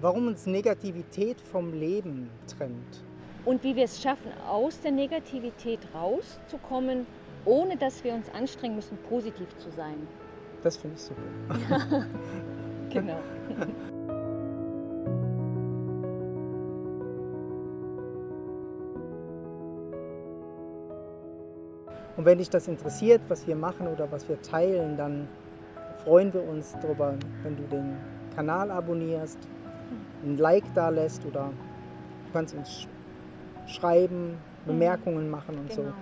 warum uns Negativität vom Leben trennt. Und wie wir es schaffen, aus der Negativität rauszukommen, ohne dass wir uns anstrengen müssen, positiv zu sein. Das finde ich super. genau. Und wenn dich das interessiert, was wir machen oder was wir teilen, dann freuen wir uns darüber, wenn du den Kanal abonnierst, ein Like da lässt oder du kannst uns schreiben, Bemerkungen machen und Genau. so.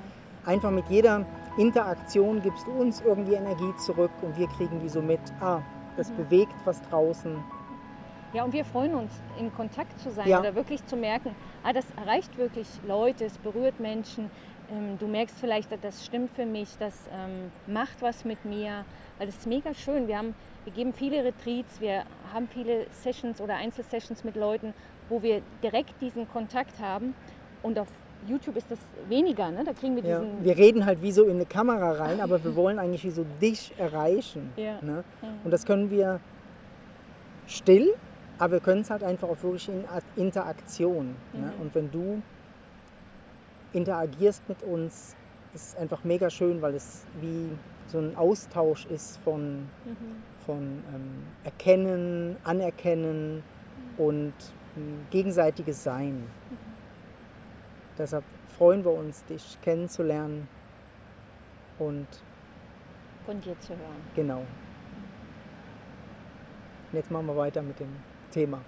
Einfach mit jeder Interaktion gibst du uns irgendwie Energie zurück und wir kriegen die so mit, ah, das bewegt was draußen. Ja, und wir freuen uns, in Kontakt zu sein Ja. oder wirklich zu merken, ah, das erreicht wirklich Leute, es berührt Menschen. Ähm, du merkst vielleicht, das stimmt für mich, das ähm, macht was mit mir, weil das ist mega schön. Wir, haben, wir geben viele Retreats, wir haben viele Sessions oder Einzelsessions mit Leuten, wo wir direkt diesen Kontakt haben. Und auf YouTube ist das weniger, ne? da kriegen wir Ja, diesen... wir reden halt wie so in eine Kamera rein, aber wir wollen eigentlich wie so dich erreichen. Ja. Ne? Ja. Und das können wir still, aber wir können es halt einfach auch wirklich in Interaktion. Ne? Mhm. Und wenn du interagierst mit uns, ist einfach mega schön, weil es wie so ein Austausch ist von, Mhm. von ähm, Erkennen, Anerkennen und ähm, gegenseitiges Sein. Deshalb freuen wir uns, dich kennenzulernen und Von dir zu hören. Genau. Und jetzt machen wir weiter mit dem Thema.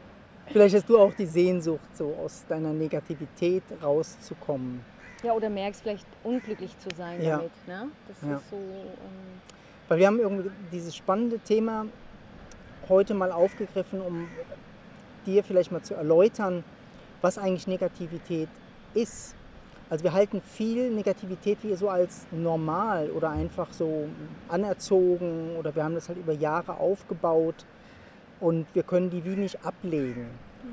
Vielleicht hast du auch die Sehnsucht, so aus deiner Negativität rauszukommen. Ja, oder merkst vielleicht unglücklich zu sein Ja. damit. Ne? Das Ja. ist so... Ähm, Weil wir haben irgendwie dieses spannende Thema heute mal aufgegriffen, um dir vielleicht mal zu erläutern, was eigentlich Negativität ist. Also wir halten viel Negativität wie so als normal oder einfach so anerzogen oder wir haben das halt über Jahre aufgebaut und wir können die wie nicht ablegen.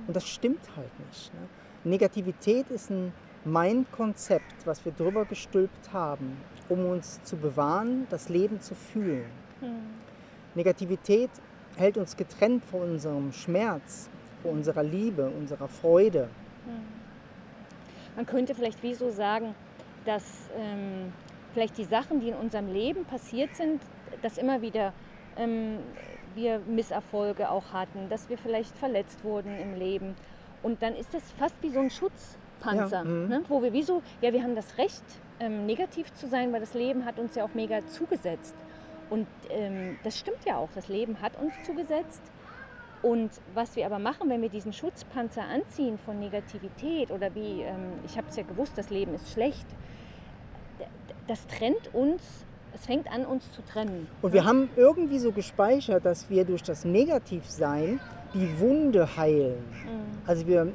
Und das stimmt halt nicht. Ne? Negativität ist ein Mind-Konzept, was wir drüber gestülpt haben, um uns zu bewahren, das Leben zu fühlen. Negativität hält uns getrennt von unserem Schmerz, von unserer Liebe, unserer Freude. Man könnte vielleicht wie so sagen, dass ähm, vielleicht die Sachen, die in unserem Leben passiert sind, dass immer wieder ähm, wir Misserfolge auch hatten, dass wir vielleicht verletzt wurden im Leben. Und dann ist das fast wie so ein Schutzpanzer, Ja, mhm. ne? wo wir wie so, ja, wir haben das Recht, ähm, negativ zu sein, weil das Leben hat uns ja auch mega zugesetzt. Und ähm, das stimmt ja auch, das Leben hat uns zugesetzt. Und was wir aber machen, wenn wir diesen Schutzpanzer anziehen von Negativität oder wie, ähm, ich habe es ja gewusst, das Leben ist schlecht, das trennt uns, es fängt an, uns zu trennen. Und wir haben irgendwie so gespeichert, dass wir durch das Negativsein die Wunde heilen. Also wir,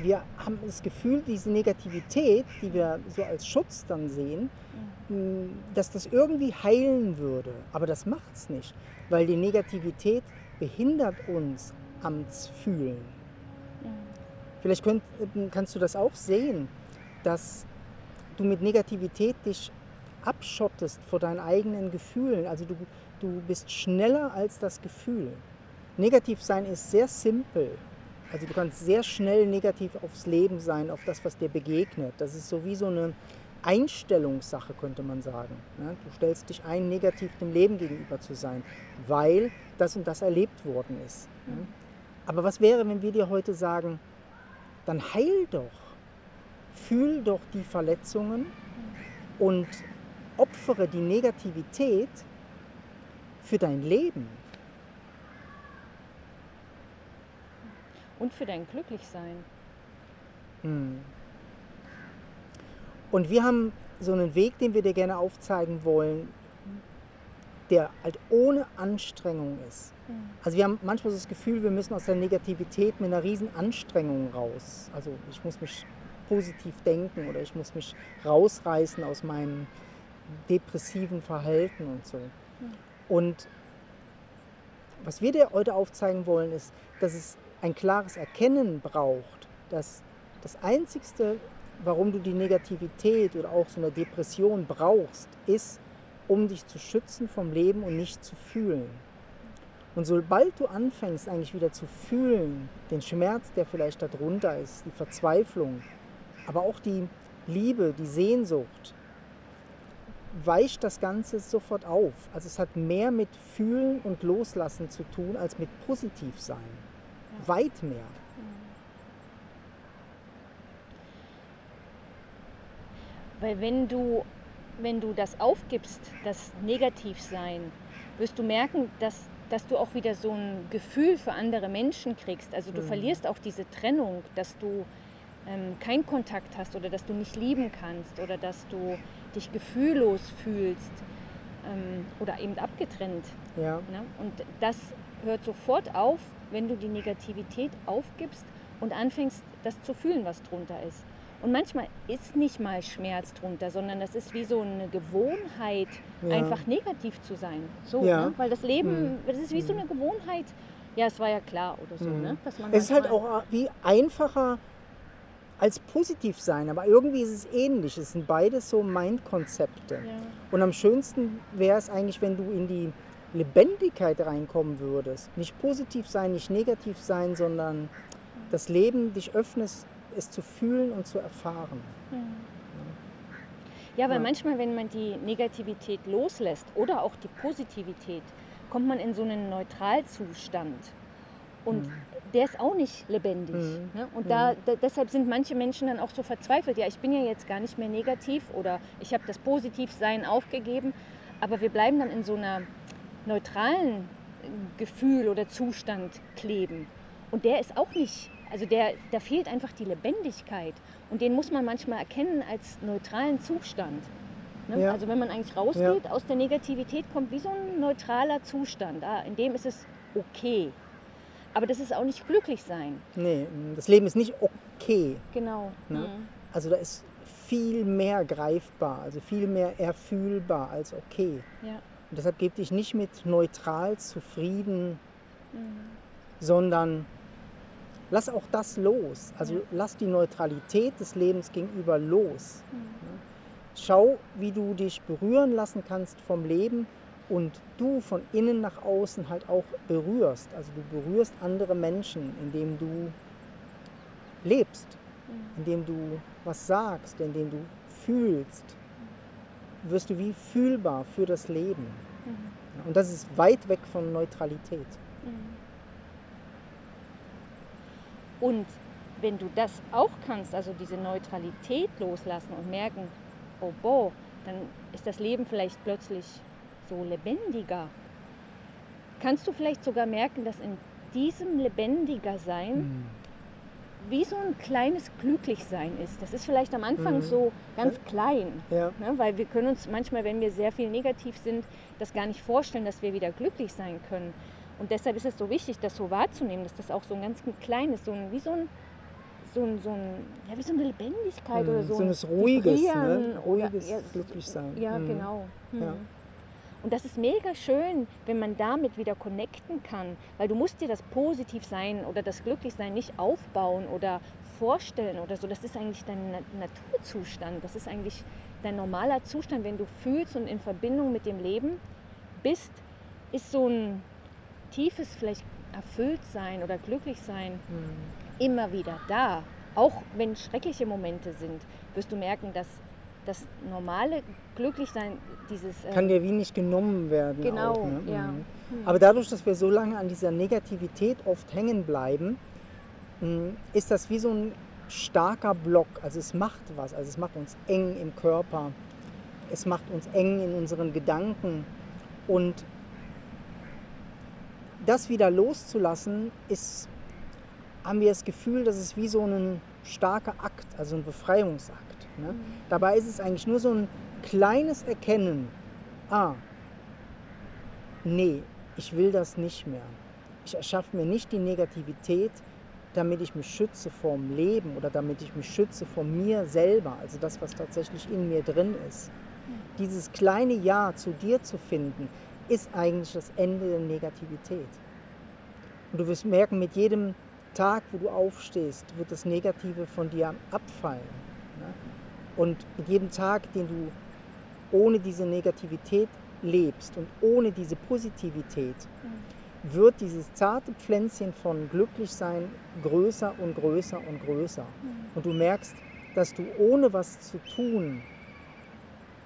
wir haben das Gefühl, diese Negativität, die wir so als Schutz dann sehen, mh, dass das irgendwie heilen würde. Aber das macht es nicht, weil die Negativität behindert uns am Fühlen. Vielleicht könnt, kannst du das auch sehen, dass du mit Negativität dich abschottest vor deinen eigenen Gefühlen. Also du, du bist schneller als das Gefühl. Negativ sein ist sehr simpel. Also du kannst sehr schnell negativ aufs Leben sein, auf das, was dir begegnet. Das ist so wie so eine Einstellungssache, könnte man sagen. Ja, du stellst dich ein, negativ dem Leben gegenüber zu sein, weil das und das erlebt worden ist. Ja. Aber was wäre, wenn wir dir heute sagen, dann heil doch, fühl doch die Verletzungen und opfere die Negativität für dein Leben. Und für dein Glücklichsein. Hm. Und wir haben so einen Weg, den wir dir gerne aufzeigen wollen, der halt ohne Anstrengung ist. Also wir haben manchmal so das Gefühl, wir müssen aus der Negativität mit einer riesen Anstrengung raus. Also ich muss mich positiv denken oder ich muss mich rausreißen aus meinem depressiven Verhalten und so. Und was wir dir heute aufzeigen wollen, ist, dass es ein klares Erkennen braucht, dass das Einzigste, warum du die Negativität oder auch so eine Depression brauchst, ist, um dich zu schützen vom Leben und nicht zu fühlen. Und sobald du anfängst, eigentlich wieder zu fühlen, den Schmerz, der vielleicht darunter ist, die Verzweiflung, aber auch die Liebe, die Sehnsucht, weicht das Ganze sofort auf. Also es hat mehr mit Fühlen und Loslassen zu tun als mit Positivsein. Ja. Weit mehr. Weil wenn du, wenn du das aufgibst, das Negativsein, wirst du merken, dass, dass du auch wieder so ein Gefühl für andere Menschen kriegst. Also du mhm. verlierst auch diese Trennung, dass du ähm, keinen Kontakt hast oder dass du nicht lieben kannst oder dass du dich gefühllos fühlst ähm, oder eben abgetrennt. Ja. Ne? Und das hört sofort auf, wenn du die Negativität aufgibst und anfängst, das zu fühlen, was drunter ist. Und manchmal ist nicht mal Schmerz drunter, sondern das ist wie so eine Gewohnheit, ja. einfach negativ zu sein. So, ja. ne? Weil das Leben, mhm. das ist wie so eine Gewohnheit. Ja, es war ja klar oder so. Mhm. Ne? Es ist halt auch wie einfacher als positiv sein, aber irgendwie ist es ähnlich. Es sind beides so Mind-Konzepte. Ja. Und am schönsten wäre es eigentlich, wenn du in die Lebendigkeit reinkommen würdest. Nicht positiv sein, nicht negativ sein, sondern das Leben dich öffnest es zu fühlen und zu erfahren. Mhm. Ja, weil ja. manchmal, wenn man die Negativität loslässt oder auch die Positivität, kommt man in so einen Neutralzustand. Und mhm. Der ist auch nicht lebendig. Mhm. Ne? Und da, mhm. da, deshalb sind manche Menschen dann auch so verzweifelt. Ja, ich bin ja jetzt gar nicht mehr negativ oder ich habe das Positivsein aufgegeben. Aber wir bleiben dann in so einer neutralen Gefühl oder Zustand kleben. Und der ist auch nicht also der, da fehlt einfach die Lebendigkeit. Und den muss man manchmal erkennen als neutralen Zustand. Ne? Ja. Also wenn man eigentlich rausgeht ja. aus der Negativität, kommt wie so ein neutraler Zustand. Ah, in dem ist es okay. Aber das ist auch nicht glücklich sein. Nee, das Leben ist nicht okay. Genau. Ne? Mhm. Also da ist viel mehr greifbar, also viel mehr erfühlbar als okay. Ja. Und deshalb gebe dich nicht mit neutral zufrieden, mhm. sondern lass auch das los. Also ja. lass die Neutralität des Lebens gegenüber los. Mhm. Schau, wie du dich berühren lassen kannst vom Leben und du von innen nach außen halt auch berührst. Also du berührst andere Menschen, indem du lebst, mhm. indem du was sagst, indem du fühlst. Wirst du wie fühlbar für das Leben. Mhm. Und das ist weit weg von Neutralität. Mhm. Und wenn du das auch kannst, also diese Neutralität loslassen und merken, oh boah, dann ist das Leben vielleicht plötzlich so lebendiger. Kannst du vielleicht sogar merken, dass in diesem lebendiger Sein mhm. wie so ein kleines Glücklichsein ist. Das ist vielleicht am Anfang mhm. so ganz klein, ja. ne? weil wir können uns manchmal, wenn wir sehr viel negativ sind, das gar nicht vorstellen, dass wir wieder glücklich sein können. Und deshalb ist es so wichtig, das so wahrzunehmen, dass das auch so ein ganz kleines, so ein, wie so ein, so ein, so ein ja, wie so eine Lebendigkeit mhm. oder so. So ein ruhiges, ne? ruhiges ja, Glücklichsein. Ja, mhm. genau. Ja. Und das ist mega schön, wenn man damit wieder connecten kann, weil du musst dir das Positivsein oder das Glücklichsein nicht aufbauen oder vorstellen oder so. Das ist eigentlich dein Naturzustand. Das ist eigentlich dein normaler Zustand, wenn du fühlst und in Verbindung mit dem Leben bist, ist so ein tiefes vielleicht erfüllt sein oder glücklich sein mhm. immer wieder da. Auch wenn schreckliche Momente sind, wirst du merken, dass das normale Glücklichsein, dieses... Äh Kann dir wie nicht genommen werden. Genau, auch, ne? ja. Mhm. Aber dadurch, dass wir so lange an dieser Negativität oft hängen bleiben, hm, ist das wie so ein starker Block. Also es macht was. Also es macht uns eng im Körper. Es macht uns eng in unseren Gedanken. Und das wieder loszulassen, ist, haben wir das Gefühl, dass es wie so ein starker Akt, also ein Befreiungsakt. Ne? Mhm. Dabei ist es eigentlich nur so ein kleines Erkennen, ah, nee, ich will das nicht mehr. Ich erschaffe mir nicht die Negativität, damit ich mich schütze vom Leben oder damit ich mich schütze vor mir selber, also das, was tatsächlich in mir drin ist. Dieses kleine Ja zu dir zu finden, ist eigentlich das Ende der Negativität. Und du wirst merken, mit jedem Tag, wo du aufstehst, wird das Negative von dir abfallen. Ne? Und mit jedem Tag, den du ohne diese Negativität lebst und ohne diese Positivität, wird dieses zarte Pflänzchen von Glücklichsein größer und größer und größer. Und du merkst, dass du ohne was zu tun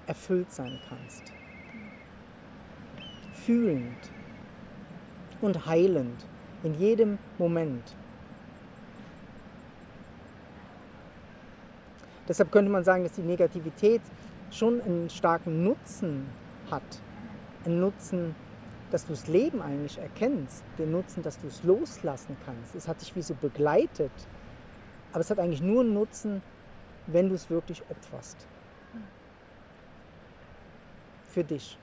erfüllt sein kannst. Fühlend und heilend in jedem Moment. Deshalb könnte man sagen, dass die Negativität schon einen starken Nutzen hat. Einen Nutzen, dass du das Leben eigentlich erkennst. Den Nutzen, dass du es loslassen kannst. Es hat dich wie so begleitet. Aber es hat eigentlich nur einen Nutzen, wenn du es wirklich opferst. Für dich,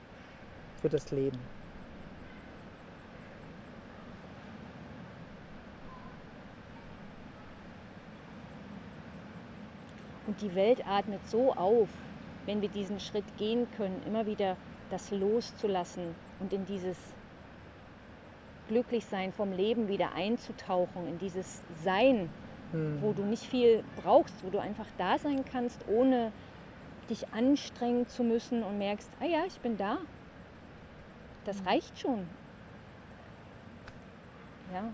für das Leben. Und die Welt atmet so auf, wenn wir diesen Schritt gehen können, immer wieder das loszulassen und in dieses Glücklichsein vom Leben wieder einzutauchen, in dieses Sein, hm. wo du nicht viel brauchst, wo du einfach da sein kannst, ohne dich anstrengen zu müssen und merkst, ah ja, ich bin da. Das hm. reicht schon. Ja.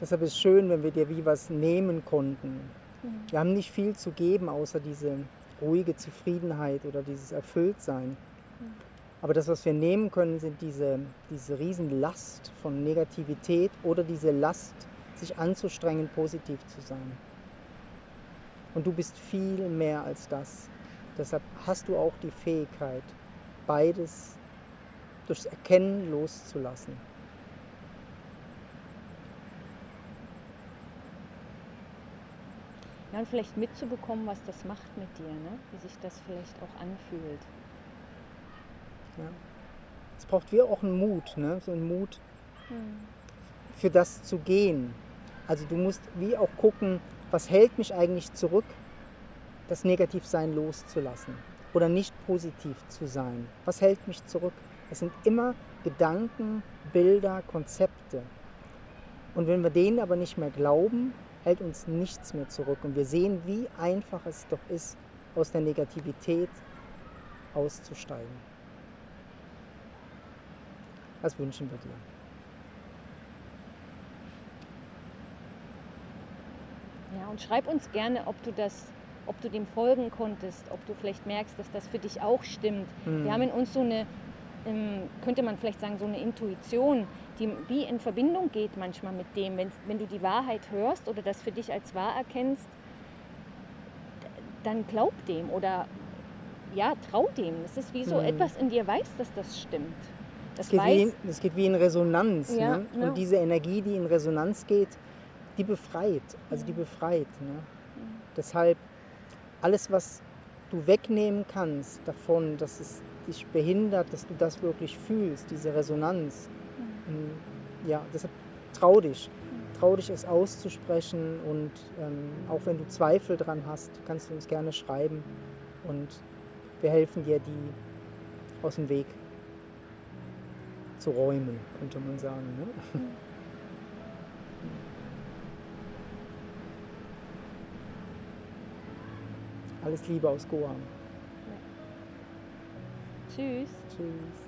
Deshalb ist es schön, wenn wir dir wie was nehmen konnten. Mhm. Wir haben nicht viel zu geben, außer diese ruhige Zufriedenheit oder dieses Erfülltsein. Mhm. Aber das, was wir nehmen können, sind diese, diese Riesenlast von Negativität oder diese Last, sich anzustrengen, positiv zu sein. Und du bist viel mehr als das. Deshalb hast du auch die Fähigkeit, beides durchs Erkennen loszulassen. Und vielleicht mitzubekommen, was das macht mit dir, ne? wie sich das vielleicht auch anfühlt. Ja. Es braucht wie auch einen Mut, ne? so einen Mut hm. für das zu gehen. Also du musst wie auch gucken, was hält mich eigentlich zurück, das Negativsein loszulassen oder nicht positiv zu sein. Was hält mich zurück? Es sind immer Gedanken, Bilder, Konzepte. Und wenn wir denen aber nicht mehr glauben, hält uns nichts mehr zurück. Und wir sehen, wie einfach es doch ist, aus der Negativität auszusteigen. Was wünschen wir dir? Ja, und schreib uns gerne, ob du das, ob du dem folgen konntest, ob du vielleicht merkst, dass das für dich auch stimmt. Mhm. Wir haben in uns so eine, könnte man vielleicht sagen, so eine Intuition, die wie in Verbindung geht manchmal mit dem, wenn, wenn du die Wahrheit hörst oder das für dich als wahr erkennst, dann glaub dem oder ja, trau dem. Es ist wie so mhm. etwas in dir weiß, dass das stimmt. Das es, geht weiß, in, es geht wie in Resonanz. Ja, ne? Und ja. diese Energie, die in Resonanz geht, die befreit. Also die befreit. Ne? Deshalb alles, was du wegnehmen kannst davon, dass es dich behindert, dass du das wirklich fühlst, diese Resonanz, ja, deshalb trau dich. Trau dich, es auszusprechen und ähm, auch wenn du Zweifel dran hast, kannst du uns gerne schreiben und wir helfen dir, die aus dem Weg zu räumen, könnte man sagen. Ne? Alles Liebe aus Goa. Tschüss. Tschüss.